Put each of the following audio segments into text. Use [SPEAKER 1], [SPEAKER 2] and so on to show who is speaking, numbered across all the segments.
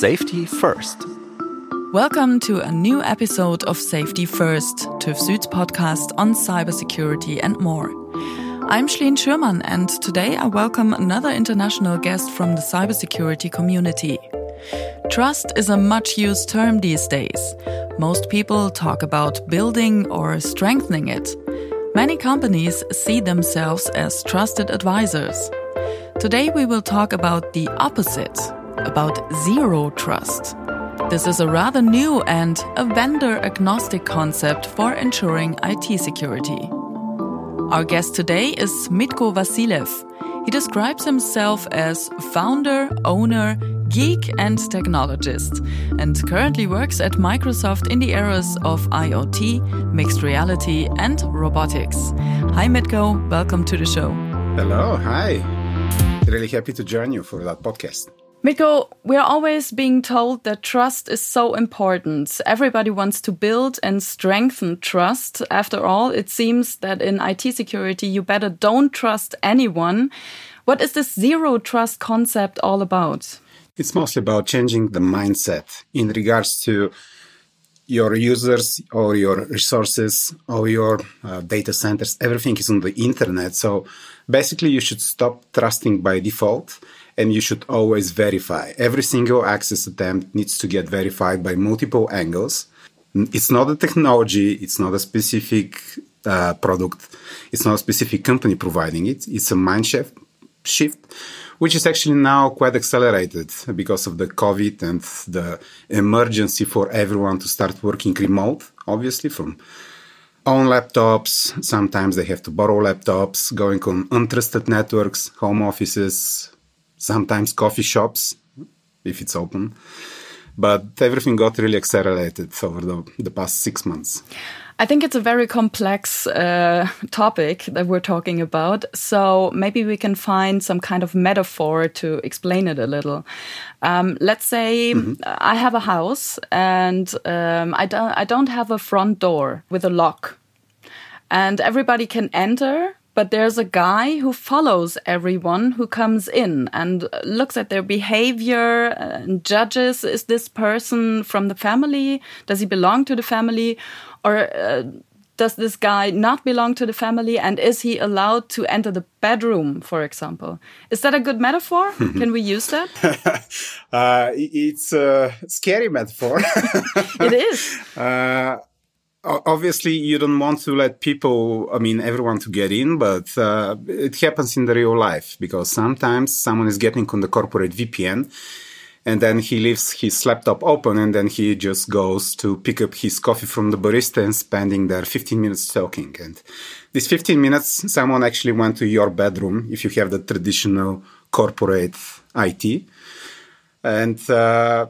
[SPEAKER 1] Safety First.
[SPEAKER 2] Welcome to a new episode of Safety First, TÜV Süd's podcast on cybersecurity and more. I'm Schleen Schürmann, and today I welcome another international guest from the cybersecurity community. Trust is a much used term these days. Most people talk about building or strengthening it. Many companies see themselves as trusted advisors. Today we will talk about the opposite, about zero trust. This is a rather new and a vendor agnostic concept for ensuring IT security. Our guest today is Mitko Vasilev. He describes himself as founder, owner, geek, and technologist, and currently works at Microsoft in the areas of IoT, mixed reality, and robotics. Hi, Mitko. Welcome to the show.
[SPEAKER 3] Hello. Hi. Really happy to join you for that podcast.
[SPEAKER 2] Mitko, we're always being told that trust is so important. Everybody wants to build and strengthen trust. After all, it seems that in IT security, you better don't trust anyone. What is this zero trust concept all about?
[SPEAKER 3] It's mostly about changing the mindset in regards to your users or your resources or your uh, data centers. Everything is on the internet. So basically, you should stop trusting by default and you should always verify. Every single access attempt needs to get verified by multiple angles. It's not a technology, it's not a specific uh, product, it's not a specific company providing it. It's a mind shift, shift, which is actually now quite accelerated because of the COVID and the emergency for everyone to start working remote, obviously, from own laptops. Sometimes they have to borrow laptops, going on untrusted networks, home offices, sometimes coffee shops if it's open. But everything got really accelerated over the, the past six months.
[SPEAKER 2] I think it's a very complex uh, topic that we're talking about. So maybe we can find some kind of metaphor to explain it a little. Um, let's say mm -hmm. I have a house and um, I don't I don't have a front door with a lock, and everybody can enter but there's a guy who follows everyone who comes in and looks at their behavior and judges is this person from the family? Does he belong to the family? Or uh, does this guy not belong to the family? And is he allowed to enter the bedroom for example? Is that a good metaphor? Can we use that?
[SPEAKER 3] Uh, it's a scary metaphor.
[SPEAKER 2] It is.
[SPEAKER 3] Uh, obviously you don't want to let people i mean everyone to get in but uh, it happens in the real life because sometimes someone is getting on the corporate vpn and then he leaves his laptop open and then he just goes to pick up his coffee from the barista and spending there 15 minutes talking. And these 15 minutes someone actually went to your bedroom if you have the traditional corporate it and uh,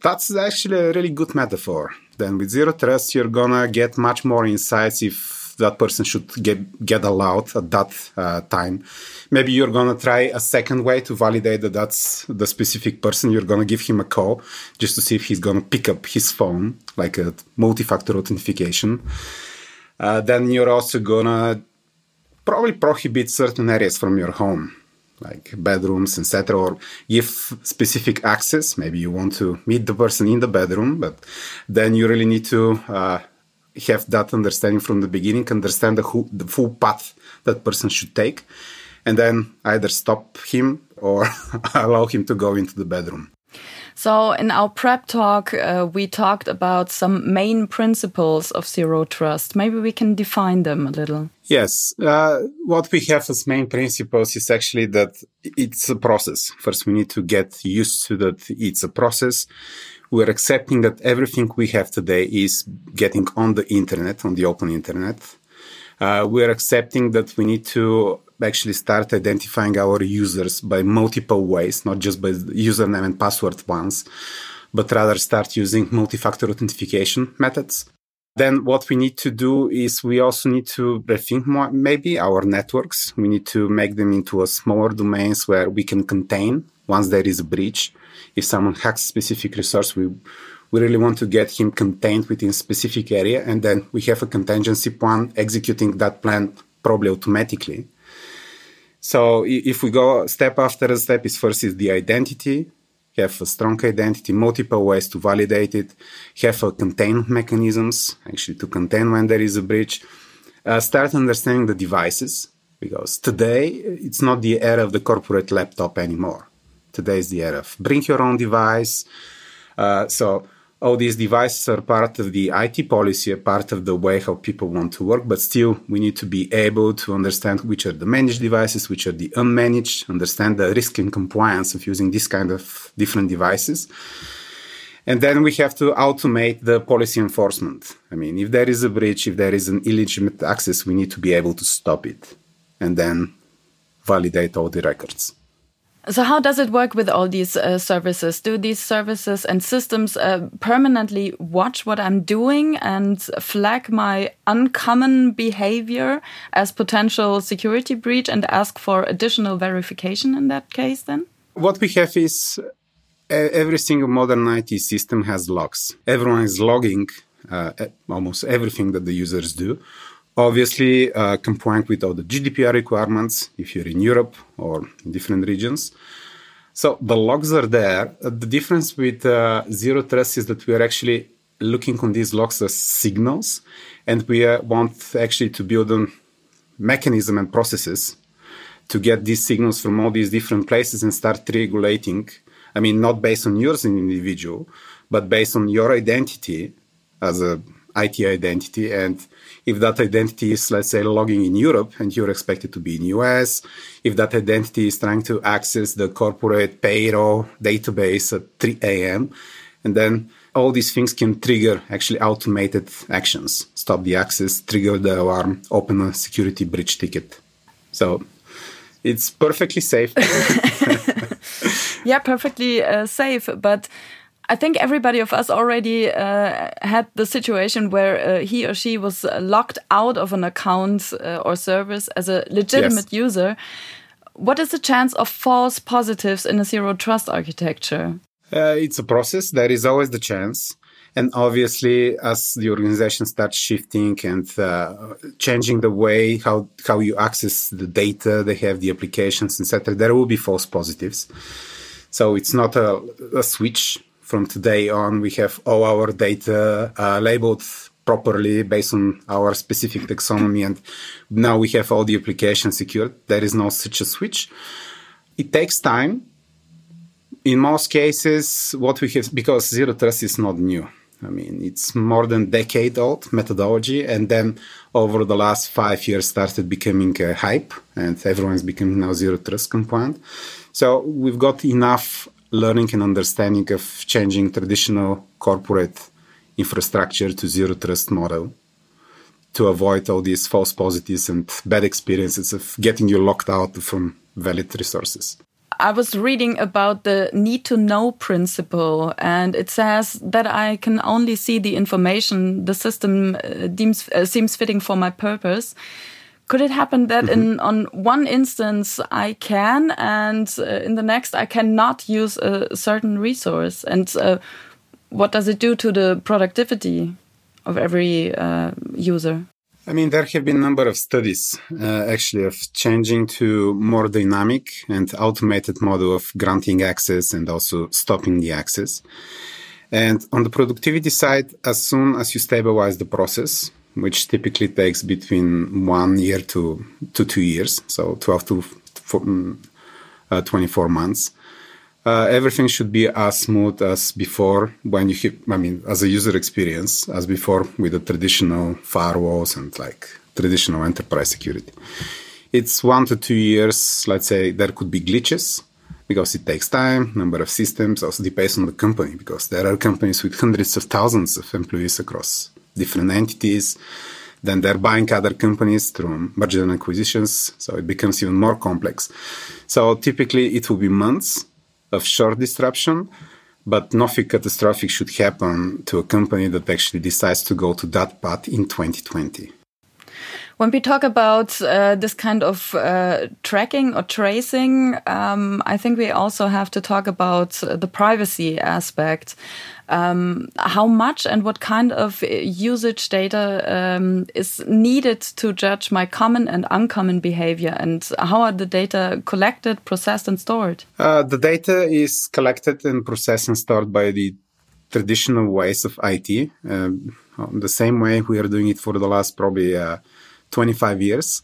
[SPEAKER 3] that's actually a really good metaphor then with zero trust, you're gonna get much more insights if that person should get get allowed at that uh, time. Maybe you're gonna try a second way to validate that that's the specific person. You're gonna give him a call just to see if he's gonna pick up his phone, like a multi-factor authentication. Uh, then you're also gonna probably prohibit certain areas from your home like bedrooms, etc., or give specific access. Maybe you want to meet the person in the bedroom, but then you really need to uh, have that understanding from the beginning, understand the, who, the full path that person should take, and then either stop him or allow him to go into the bedroom.
[SPEAKER 2] So, in our prep talk, uh, we talked about some main principles of zero trust. Maybe we can define them a little.
[SPEAKER 3] Yes. Uh, what we have as main principles is actually that it's a process. First, we need to get used to that it's a process. We're accepting that everything we have today is getting on the internet, on the open internet. Uh, we're accepting that we need to actually start identifying our users by multiple ways, not just by username and password ones, but rather start using multi-factor authentication methods. Then what we need to do is we also need to rethink more, maybe our networks. We need to make them into a smaller domains where we can contain once there is a breach. If someone hacks specific resource, we we really want to get him contained within specific area and then we have a contingency plan executing that plan probably automatically so if we go step after a step, is first is the identity. Have a strong identity, multiple ways to validate it, have a containment mechanisms, actually to contain when there is a breach, uh, start understanding the devices, because today it's not the era of the corporate laptop anymore. Today is the era of bring your own device. Uh, so all these devices are part of the IT policy, a part of the way how people want to work, but still we need to be able to understand which are the managed devices, which are the unmanaged, understand the risk and compliance of using this kind of different devices. And then we have to automate the policy enforcement. I mean, if there is a breach, if there is an illegitimate access, we need to be able to stop it and then validate all the records.
[SPEAKER 2] So, how does it work with all these uh, services? Do these services and systems uh, permanently watch what I'm doing and flag my uncommon behavior as potential security breach and ask for additional verification in that case then?
[SPEAKER 3] What we have is every single modern IT system has logs. Everyone is logging uh, almost everything that the users do obviously uh, compliant with all the GDPR requirements if you're in Europe or in different regions. So the logs are there. Uh, the difference with uh, Zero Trust is that we are actually looking on these logs as signals, and we uh, want actually to build a mechanism and processes to get these signals from all these different places and start regulating. I mean, not based on yours as an individual, but based on your identity as a IT identity and if that identity is, let's say, logging in Europe and you're expected to be in US, if that identity is trying to access the corporate payroll database at 3 a.m., and then all these things can trigger actually automated actions, stop the access, trigger the alarm, open a security breach ticket. So it's perfectly safe.
[SPEAKER 2] yeah, perfectly uh, safe. But I think everybody of us already uh, had the situation where uh, he or she was locked out of an account uh, or service as a legitimate yes. user. What is the chance of false positives in a zero trust architecture?
[SPEAKER 3] Uh, it's a process. There is always the chance. And obviously, as the organization starts shifting and uh, changing the way how, how you access the data, they have the applications, etc., there will be false positives. So it's not a, a switch from today on, we have all our data uh, labeled properly based on our specific taxonomy. And now we have all the applications secured. There is no such a switch. It takes time. In most cases, what we have, because zero trust is not new. I mean, it's more than decade old methodology. And then over the last five years started becoming a hype and everyone's becoming now zero trust compliant. So we've got enough learning and understanding of changing traditional corporate infrastructure to zero trust model to avoid all these false positives and bad experiences of getting you locked out from valid resources.
[SPEAKER 2] I was reading about the need to know principle, and it says that I can only see the information the system uh, deems, uh, seems fitting for my purpose. Could it happen that mm -hmm. in on one instance I can, and uh, in the next I cannot use a certain resource? And uh, what does it do to the productivity of every uh, user?
[SPEAKER 3] I mean, there have been a number of studies uh, actually of changing to more dynamic and automated model of granting access and also stopping the access. And on the productivity side, as soon as you stabilize the process, which typically takes between one year to, to two years, so 12 to four, mm, uh, 24 months. Uh, everything should be as smooth as before when you hit, I mean, as a user experience, as before with the traditional firewalls and like traditional enterprise security. It's one to two years, let's say there could be glitches because it takes time, number of systems, also depends on the company because there are companies with hundreds of thousands of employees across different entities. Then they're buying other companies through merger and acquisitions. So it becomes even more complex. So typically it will be months of short disruption, but nothing catastrophic should happen to a company that actually decides to go to that path in 2020.
[SPEAKER 2] When we talk about uh, this kind of uh, tracking or tracing, um, I think we also have to talk about the privacy aspect. Um, how much and what kind of usage data um, is needed to judge my common and uncommon behavior, and how are the data collected, processed, and stored?
[SPEAKER 3] Uh, the data is collected and processed and stored by the traditional ways of IT, um, the same way we are doing it for the last probably uh, 25 years.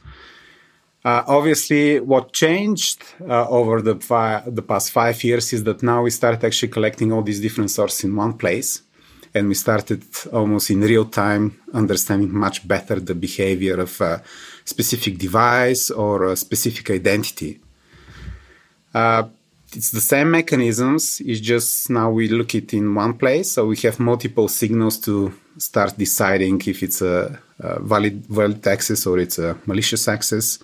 [SPEAKER 3] Uh, obviously, what changed uh, over the fi- the past five years is that now we start actually collecting all these different sources in one place, and we started almost in real time understanding much better the behavior of a specific device or a specific identity. Uh, it's the same mechanisms. It's just now we look it in one place, so we have multiple signals to start deciding if it's a Uh, valid valid access or it's a malicious access.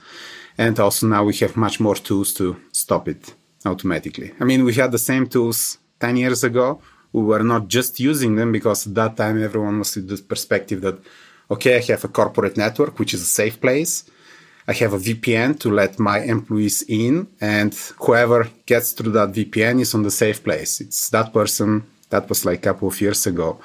[SPEAKER 3] And also now we have much more tools to stop it automatically. I mean, we had the same tools 10 years ago. We were not just using them because at that time everyone was with the perspective that, okay, I have a corporate network, which is a safe place. I have a VPN to let my employees in, and whoever gets through that VPN is on the safe place. It's that person. That was like a couple of years ago.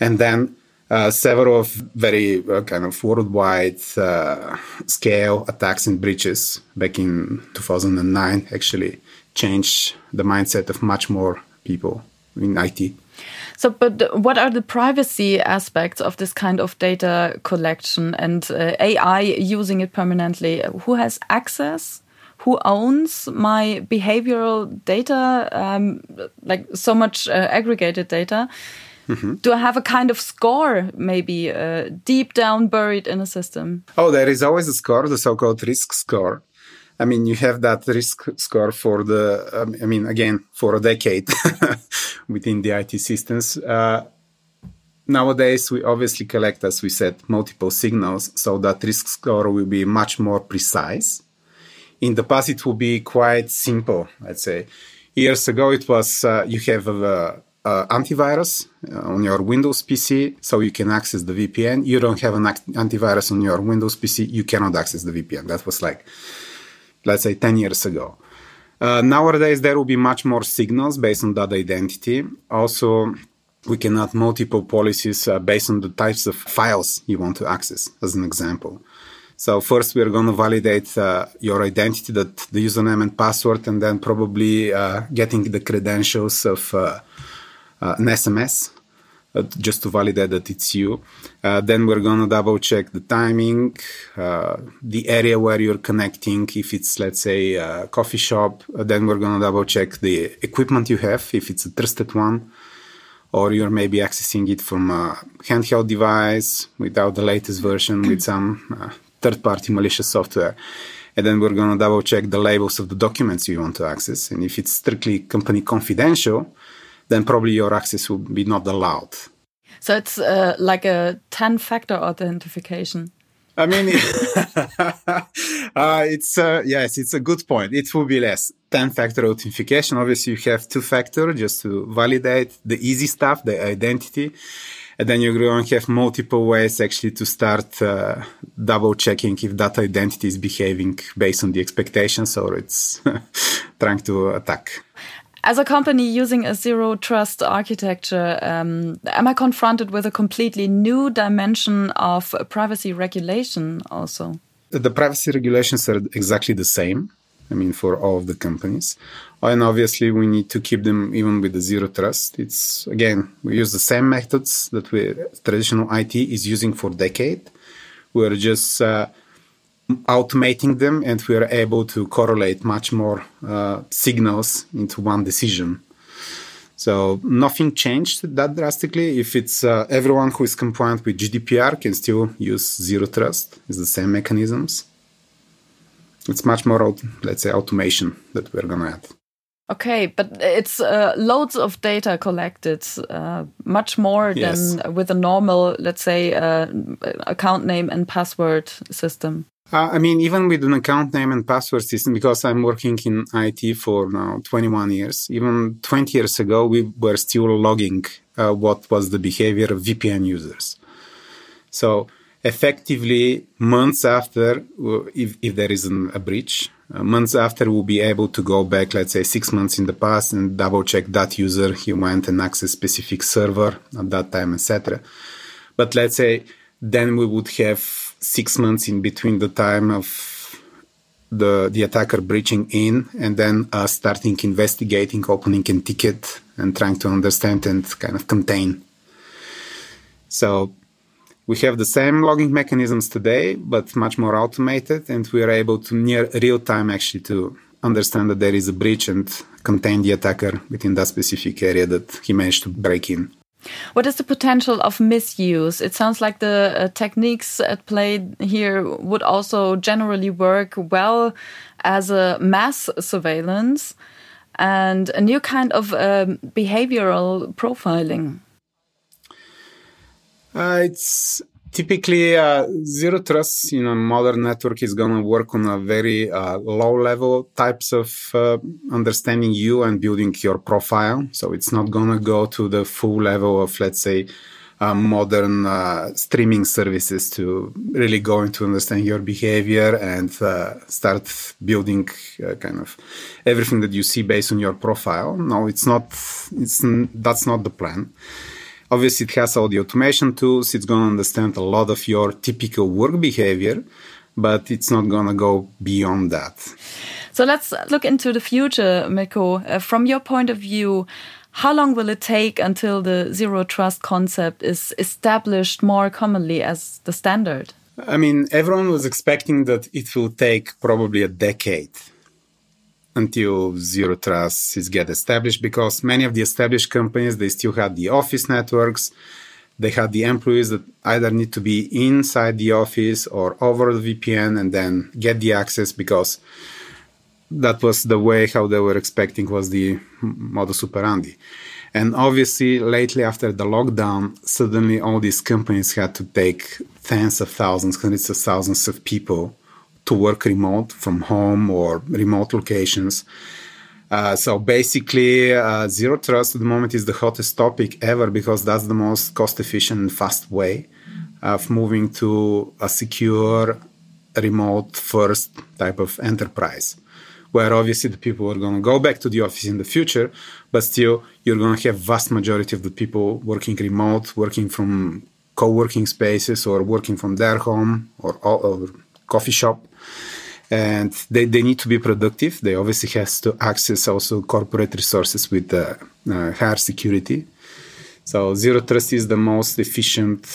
[SPEAKER 3] And then uh, several very uh, kind of worldwide uh, scale attacks and breaches back in 2009 actually changed the mindset of much more people in IT.
[SPEAKER 2] So, but what are the privacy aspects of this kind of data collection and uh, AI using it permanently? Who has access? Who owns my behavioral data? Um, like so much uh, aggregated data. Mm -hmm. Do I have a kind of score, maybe uh, deep down buried in a system?
[SPEAKER 3] Oh, there is always a score, the so called risk score. I mean, you have that risk score for the, um, I mean, again, for a decade within the IT systems. Uh, nowadays, we obviously collect, as we said, multiple signals, so that risk score will be much more precise. In the past, it will be quite simple, I'd say. Years ago, it was uh, you have a, uh, antivirus uh, on your Windows PC, so you can access the VPN. You don't have an antivirus on your Windows PC, you cannot access the VPN. That was like, let's say, 10 years ago. Uh, nowadays, there will be much more signals based on that identity. Also, we can add multiple policies uh, based on the types of files you want to access, as an example. So first, we're going to validate uh, your identity, that the username and password, and then probably uh, getting the credentials of uh, an SMS uh, just to validate that it's you. Uh, then we're going to double check the timing, uh, the area where you're connecting. If it's, let's say, a coffee shop, uh, then we're going to double check the equipment you have, if it's a trusted one, or you're maybe accessing it from a handheld device without the latest version with some uh, third party malicious software. And then we're going to double check the labels of the documents you want to access. And if it's strictly company confidential, then probably your access will be not allowed.
[SPEAKER 2] So it's uh, like a 10 factor authentication.
[SPEAKER 3] I mean, uh, it's uh, yes, it's a good point. It will be less ten-factor authentication. Obviously, you have two-factor just to validate the easy stuff, the identity, and then you're going to have multiple ways actually to start uh, double checking if that identity is behaving based on the expectations or it's trying to attack
[SPEAKER 2] as a company using a zero trust architecture, um, am I confronted with a completely new dimension of privacy regulation also?
[SPEAKER 3] The privacy regulations are exactly the same. I mean, for all of the companies. And obviously, we need to keep them even with the zero trust. It's again, we use the same methods that we traditional IT is using for decade. We're just uh, automating them and we are able to correlate much more uh, signals into one decision. So nothing changed that drastically. If it's uh, everyone who is compliant with GDPR can still use zero trust. It's the same mechanisms. It's much more, let's say, automation that we're gonna add.
[SPEAKER 2] Okay, but it's uh, loads of data collected, uh, much more yes. than with a normal, let's say, uh, account name and password system.
[SPEAKER 3] Uh, I mean, even with an account name and password system, because I'm working in IT for now 21 years, even 20 years ago, we were still logging uh, what was the behavior of VPN users. So effectively months after, if, if there is an, a breach, uh, months after we'll be able to go back, let's say six months in the past and double check that user, he went and accessed specific server at that time, etc. But let's say then we would have six months in between the time of the, the attacker breaching in and then uh, starting investigating, opening a ticket and trying to understand and kind of contain. So we have the same logging mechanisms today, but much more automated, and we are able to near real time actually to understand that there is a breach and contain the attacker within that specific area that he managed to break in.
[SPEAKER 2] What is the potential of misuse? It sounds like the uh, techniques at play here would also generally work well as a mass surveillance and a new kind of um, behavioral profiling.
[SPEAKER 3] Uh, it's typically uh, zero trust in a modern network is going to work on a very uh, low level types of uh, understanding you and building your profile. So it's not going to go to the full level of, let's say, uh, modern uh, streaming services to really go into understand your behavior and uh, start building kind of everything that you see based on your profile. No, it's not. It's that's not the plan. Obviously, it has all the automation tools. It's going to understand a lot of your typical work behavior, but it's not going to go beyond that.
[SPEAKER 2] So let's look into the future, Mitko. Uh, from your point of view, how long will it take until the zero trust concept is established more commonly as the standard?
[SPEAKER 3] I mean, everyone was expecting that it will take probably a decade until zero trust is get established because many of the established companies they still had the office networks. They had the employees that either need to be inside the office or over the vpn and then get the access because that was the way how they were expecting was the modus operandi. And obviously lately after the lockdown suddenly all these companies had to take tens of thousands hundreds of thousands of people to work remote from home or remote locations. Uh, so basically, uh, zero trust at the moment is the hottest topic ever because that's the most cost efficient and fast way of moving to a secure, remote first type of enterprise. Where obviously the people are going to go back to the office in the future, but still you're going to have vast majority of the people working remote, working from co-working spaces or working from their home or, or coffee shop and they, they need to be productive. They obviously has to access also corporate resources with uh, uh, higher security. So zero trust is the most efficient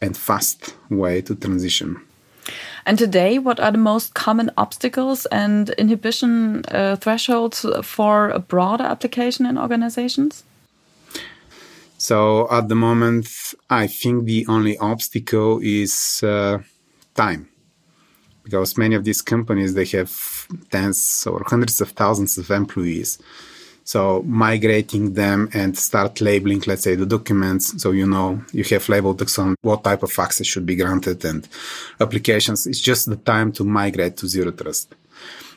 [SPEAKER 3] and fast way to transition.
[SPEAKER 2] And today, what are the most common obstacles and inhibition uh, thresholds for a broader application in organizations?
[SPEAKER 3] So at the moment, I think the only obstacle is uh, time because many of these companies they have tens or hundreds of thousands of employees. So migrating them and start labeling let's say the documents so you know you have labeled on what type of access should be granted and applications it's just the time to migrate to zero trust.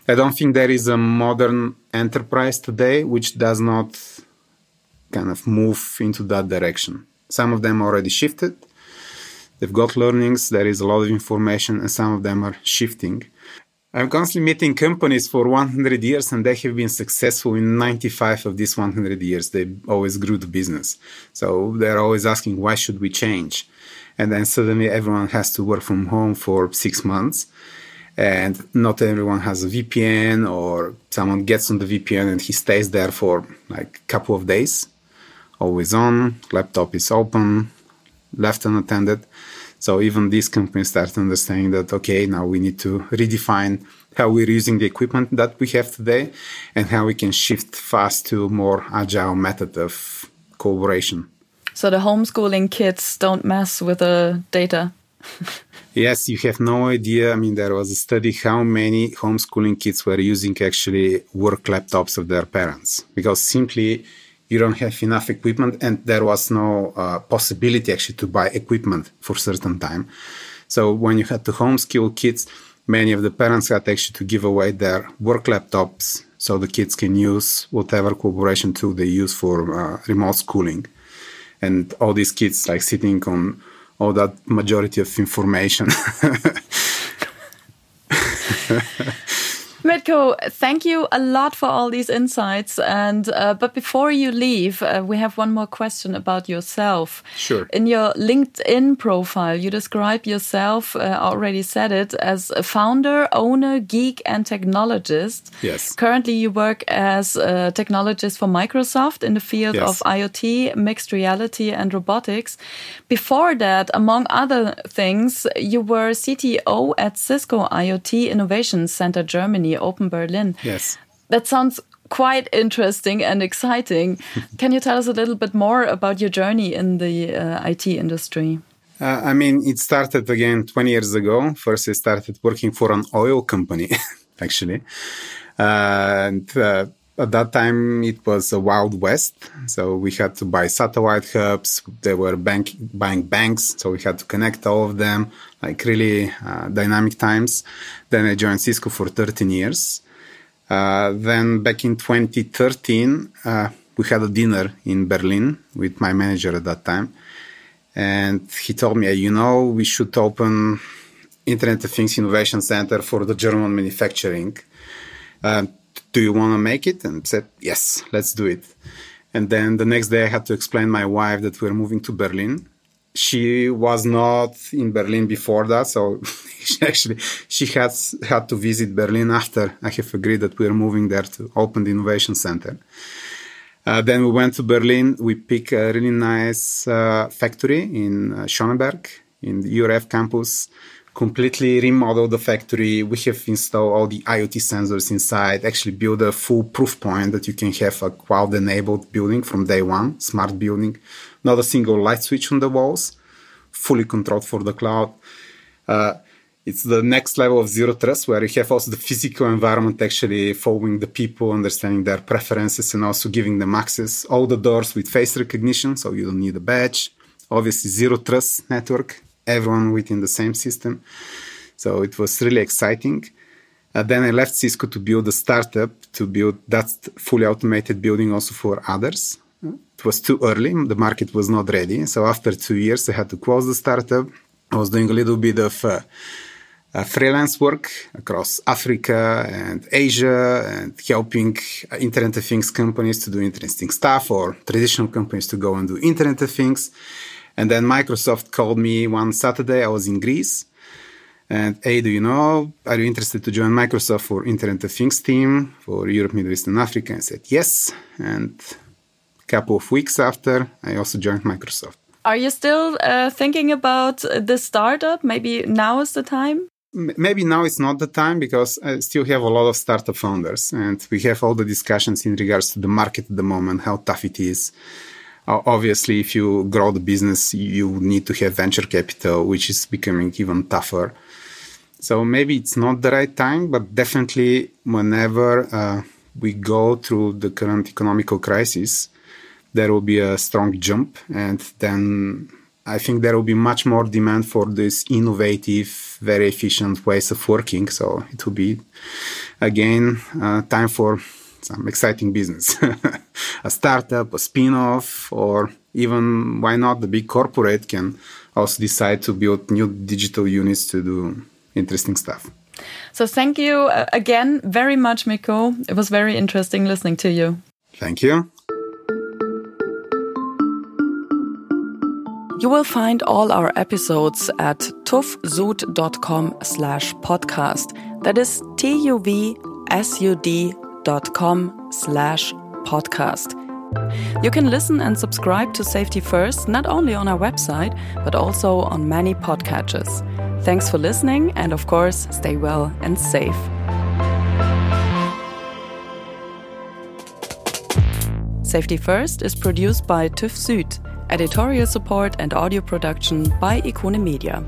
[SPEAKER 3] I don't think there is a modern enterprise today which does not kind of move into that direction. Some of them already shifted They've got learnings, there is a lot of information, and some of them are shifting. I'm constantly meeting companies for 100 years, and they have been successful in 95 of these 100 years. They always grew the business. So they're always asking, why should we change? And then suddenly everyone has to work from home for six months. And not everyone has a VPN, or someone gets on the VPN and he stays there for like a couple of days, always on, laptop is open, left unattended. So even these companies start understanding that, okay, now we need to redefine how we're using the equipment that we have today and how we can shift fast to a more agile method of collaboration.
[SPEAKER 2] So the homeschooling kids don't mess with the data.
[SPEAKER 3] yes, you have no idea. I mean, there was a study how many homeschooling kids were using actually work laptops of their parents because simply you don't have enough equipment and there was no uh, possibility actually to buy equipment for certain time so when you had to homeschool kids many of the parents had actually to give away their work laptops so the kids can use whatever collaboration tool they use for uh, remote schooling and all these kids like sitting on all that majority of information.
[SPEAKER 2] Mitko, thank you a lot for all these insights. And uh, but before you leave, uh, we have one more question about yourself.
[SPEAKER 3] Sure.
[SPEAKER 2] In your LinkedIn profile, you describe yourself. Uh, already said it as a founder, owner, geek, and technologist.
[SPEAKER 3] Yes.
[SPEAKER 2] Currently, you work as a technologist for Microsoft in the field
[SPEAKER 3] Yes.
[SPEAKER 2] of IoT, mixed reality, and robotics. Before that, among other things, you were CTO at Cisco IoT Innovation Center Germany, Open Berlin.
[SPEAKER 3] Yes.
[SPEAKER 2] That sounds quite interesting and exciting. Can you tell us a little bit more about your journey in the uh, IT industry?
[SPEAKER 3] Uh, I mean, it started again 20 years ago. First, I started working for an oil company, actually. Uh, and uh, at that time, it was a wild west. So we had to buy satellite hubs. They were bank, buying banks. So we had to connect all of them, like really uh, dynamic times. Then I joined Cisco for 13 years. Uh, then back in 2013, uh, we had a dinner in Berlin with my manager at that time. And he told me, you know, we should open Internet of Things Innovation Center for the German manufacturing. Uh, do you want to make it? And said, yes, let's do it. And then the next day I had to explain my wife that we're moving to Berlin. She was not in Berlin before that, so she actually she has had to visit Berlin after I have agreed that we're moving there to open the innovation center. Uh, then we went to Berlin. We picked a really nice uh, factory in uh, Schöneberg in the EUREF campus. Completely remodeled the factory. We have installed all the IoT sensors inside. Actually, build a full proof point that you can have a cloud-enabled building from day one, smart building. Not a single light switch on the walls, fully controlled for the cloud. Uh, it's the next level of zero trust where you have also the physical environment actually following the people, understanding their preferences, and also giving them access. All the doors with face recognition, so you don't need a badge. Obviously, zero trust network, everyone within the same system. So it was really exciting. Uh, then I left Cisco to build a startup to build that fully automated building also for others. It was too early, the market was not ready. So after two years, I had to close the startup. I was doing a little bit of uh, uh, freelance work across Africa and Asia and helping Internet of Things companies to do interesting stuff or traditional companies to go and do Internet of Things. And then Microsoft called me one Saturday. I was in Greece. And hey, do you know, are you interested to join Microsoft for Internet of Things team for Europe, Middle East, and Africa? I said yes. And a couple of weeks after, I also joined Microsoft.
[SPEAKER 2] Are you still uh, thinking about the startup? Maybe now is the time?
[SPEAKER 3] M- maybe now it's not the time because I still have a lot of startup founders and we have all the discussions in regards to the market at the moment, how tough it is. Obviously, if you grow the business, you need to have venture capital, which is becoming even tougher. So maybe it's not the right time, but definitely whenever uh, we go through the current economical crisis, there will be a strong jump. And then I think there will be much more demand for this innovative, very efficient ways of working. So it will be, again, uh, time for some exciting business. a startup, a spin off, or even why not the big corporate can also decide to build new digital units to do interesting stuff.
[SPEAKER 2] So thank you uh, again very much, Mitko. It was very interesting listening to you.
[SPEAKER 3] Thank you.
[SPEAKER 2] You will find all our episodes at tuvsud.com slash podcast. That is T-U-V-S-U-D dot com slash podcast. You can listen and subscribe to Safety First not only on our website, but also on many podcatchers. Thanks for listening, and of course, stay well and safe. Safety First is produced by TÜV Süd, editorial support and audio production by Ikone Media.